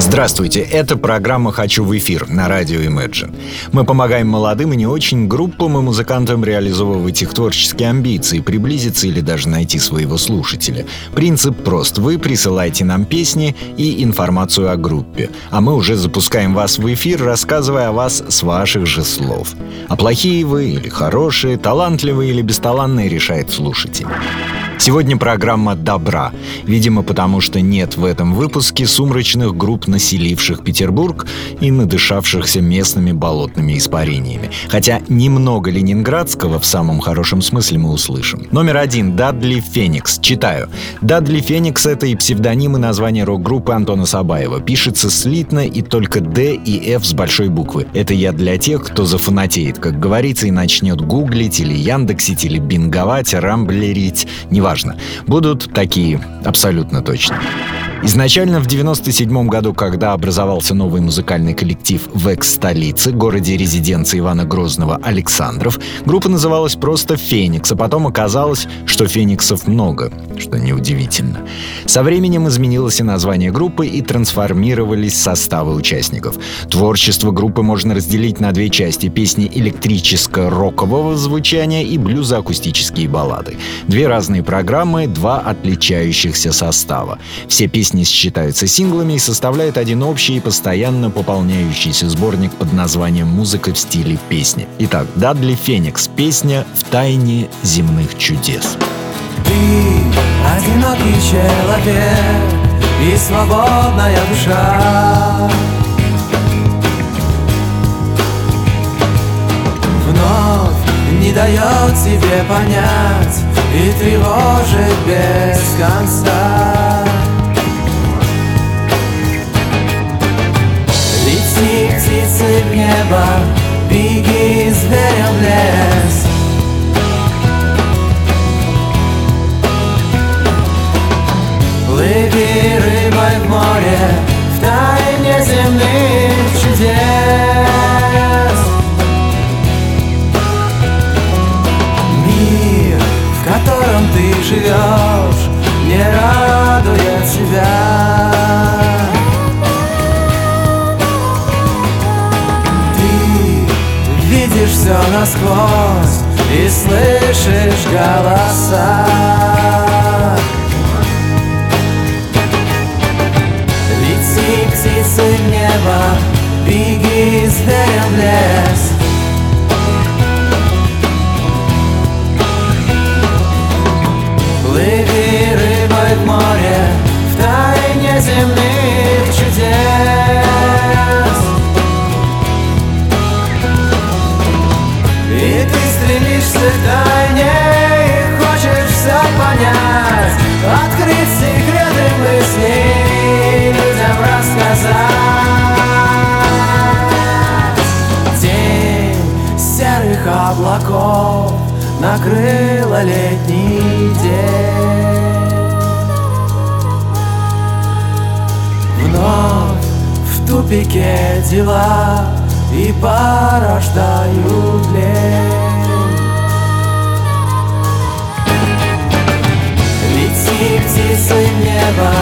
Здравствуйте, это программа «Хочу в эфир» на радио Imagine. Мы помогаем молодым и не очень группам и музыкантам реализовывать их творческие амбиции, приблизиться или даже найти своего слушателя. Принцип прост. Вы присылаете нам песни и информацию о группе, а мы уже запускаем вас в эфир, рассказывая о вас с ваших же слов. А плохие вы или хорошие, талантливые или бесталанные решает слушатель. Сегодня программа «Добра». Видимо, потому что нет в этом выпуске сумрачных групп, населивших Петербург и надышавшихся местными болотными испарениями. Хотя немного ленинградского в самом хорошем смысле мы услышим. Номер один. Дадли Феникс. Читаю. Дадли Феникс — это и псевдоним, и название рок-группы Антона Сабаева. Пишется слитно и только «Д» и «Ф» с большой буквы. Это я для тех, кто зафанатеет, как говорится, и начнет гуглить или яндексить, или бинговать, рамблерить. Неважно важно. Будут такие, абсолютно точно. Изначально в 97 году, когда образовался новый музыкальный коллектив в экс-столице, городе резиденции Ивана Грозного Александров, группа называлась просто «Феникс», а потом оказалось, что «Фениксов» много, что неудивительно. Со временем изменилось и название группы, и трансформировались составы участников. Творчество группы можно разделить на две части — песни электрическо-рокового звучания и блюзоакустические баллады. Две разные программы, два отличающихся состава. Все песни песни считаются синглами и составляют один общий и постоянно пополняющийся сборник под названием «Музыка в стиле песни». Итак, Дадли Феникс. Песня «В тайне земных чудес». Ты одинокий человек и свободная душа. Вновь не дает себе понять и тревожит без конца. Птицы в небо, насквозь и слышишь голоса. Лети птицы в небо, беги зверем лес. Плыви рыбой в море, в тайне земных облаков накрыла летний день. Вновь в тупике дела и порождают лень. Птицы в небо,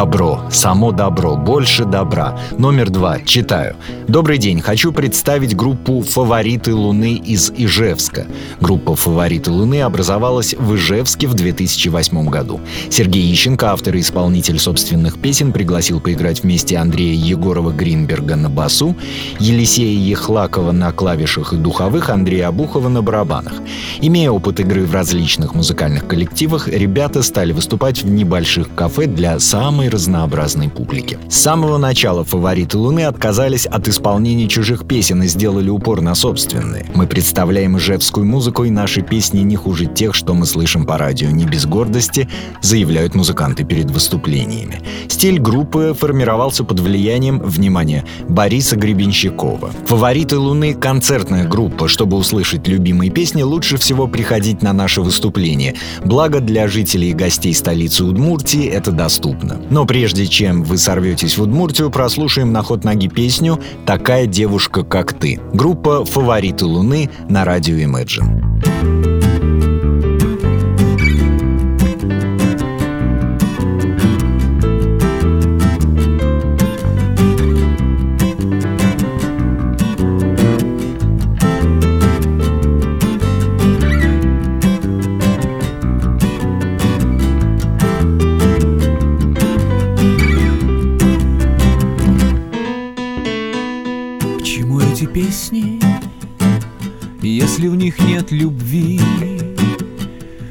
Добро, само добро, больше добра. Номер два. Читаю. Добрый день. Хочу представить группу «Фавориты Луны» из Ижевска. Группа «Фавориты Луны» образовалась в Ижевске в 2008 году. Сергей Ищенко, автор и исполнитель собственных песен, пригласил поиграть вместе Андрея Егорова-Гринберга на басу, Елисея Ехлакова на клавишах и духовых, Андрея Абухова на барабанах. Имея опыт игры в различных музыкальных коллективах, ребята стали выступать в небольших кафе для самой разнообразной публики. С самого начала фавориты Луны отказались от исполнения чужих песен и сделали упор на собственные. Мы представляем ижевскую музыку, и наши песни не хуже тех, что мы слышим по радио не без гордости, заявляют музыканты перед выступлениями. Стиль группы формировался под влиянием, внимания Бориса Гребенщикова. Фавориты Луны — концертная группа. Чтобы услышать любимые песни, лучше всего приходить на наше выступление. Благо для жителей и гостей столицы Удмуртии это доступно. Но прежде чем вы сорветесь в Удмуртию, прослушаем на ход ноги песню «Такая девушка, как ты». Группа «Фавориты Луны» на радио Imagine. Них нет любви?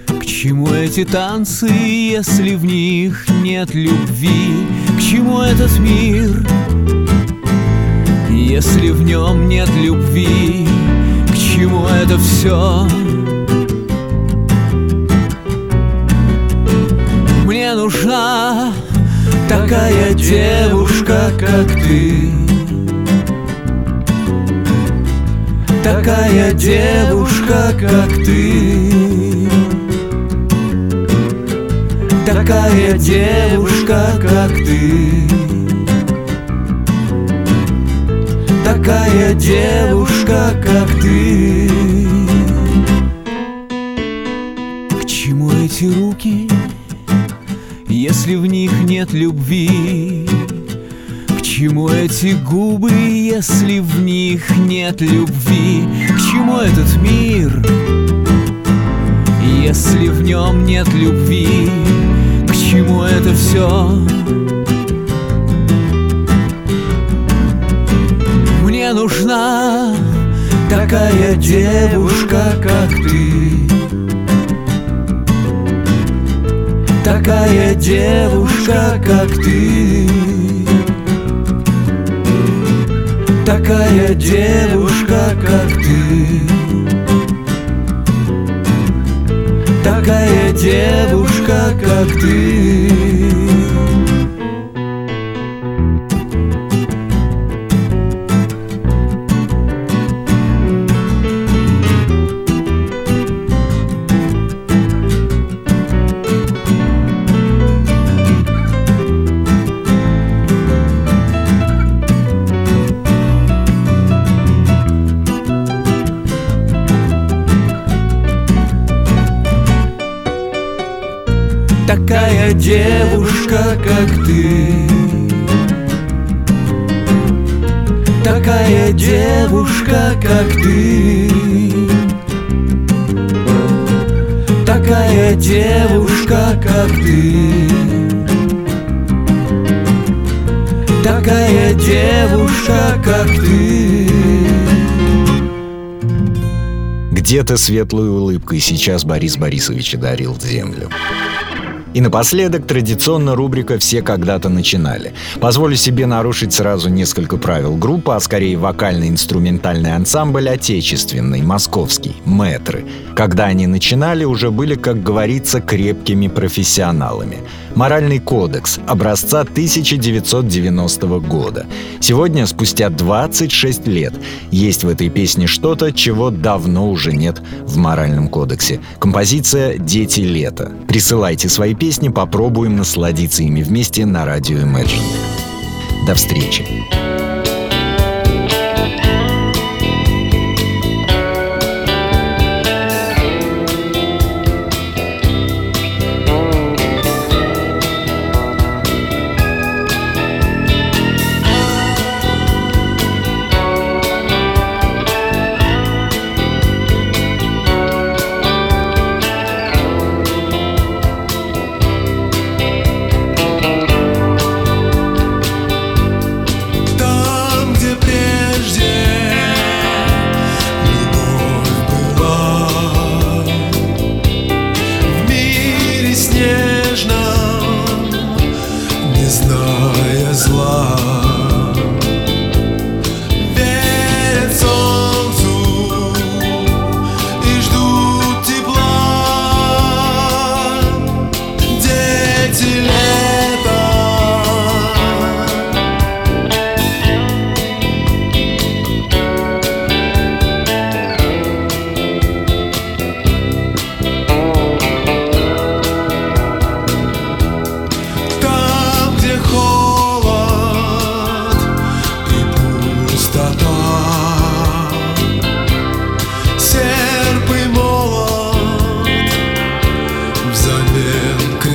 К чему эти танцы, если в них нет любви? К чему этот мир, если в нем нет любви? К чему это все? Мне нужна такая девушка, как ты такая девушка, как ты. Такая девушка, как ты. Такая девушка, как ты. К чему эти руки, если в них нет любви? Чему эти губы, если в них нет любви? К чему этот мир, если в нем нет любви? К чему это все? Мне нужна такая девушка, как ты Такая девушка, как ты такая девушка, как ты. Такая девушка, как ты такая девушка, как ты. Такая девушка, как ты. Такая девушка, как ты. Такая девушка, как ты. Где-то светлой улыбкой сейчас Борис Борисович одарил землю. И напоследок традиционно рубрика «Все когда-то начинали». Позволю себе нарушить сразу несколько правил. Группа, а скорее вокально-инструментальный ансамбль отечественный, московский, мэтры. Когда они начинали, уже были, как говорится, крепкими профессионалами. Моральный кодекс образца 1990 года. Сегодня, спустя 26 лет, есть в этой песне что-то, чего давно уже нет в моральном кодексе. Композиция «Дети лета». Присылайте свои песни, попробуем насладиться ими вместе на радио Imagine. До встречи!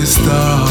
está.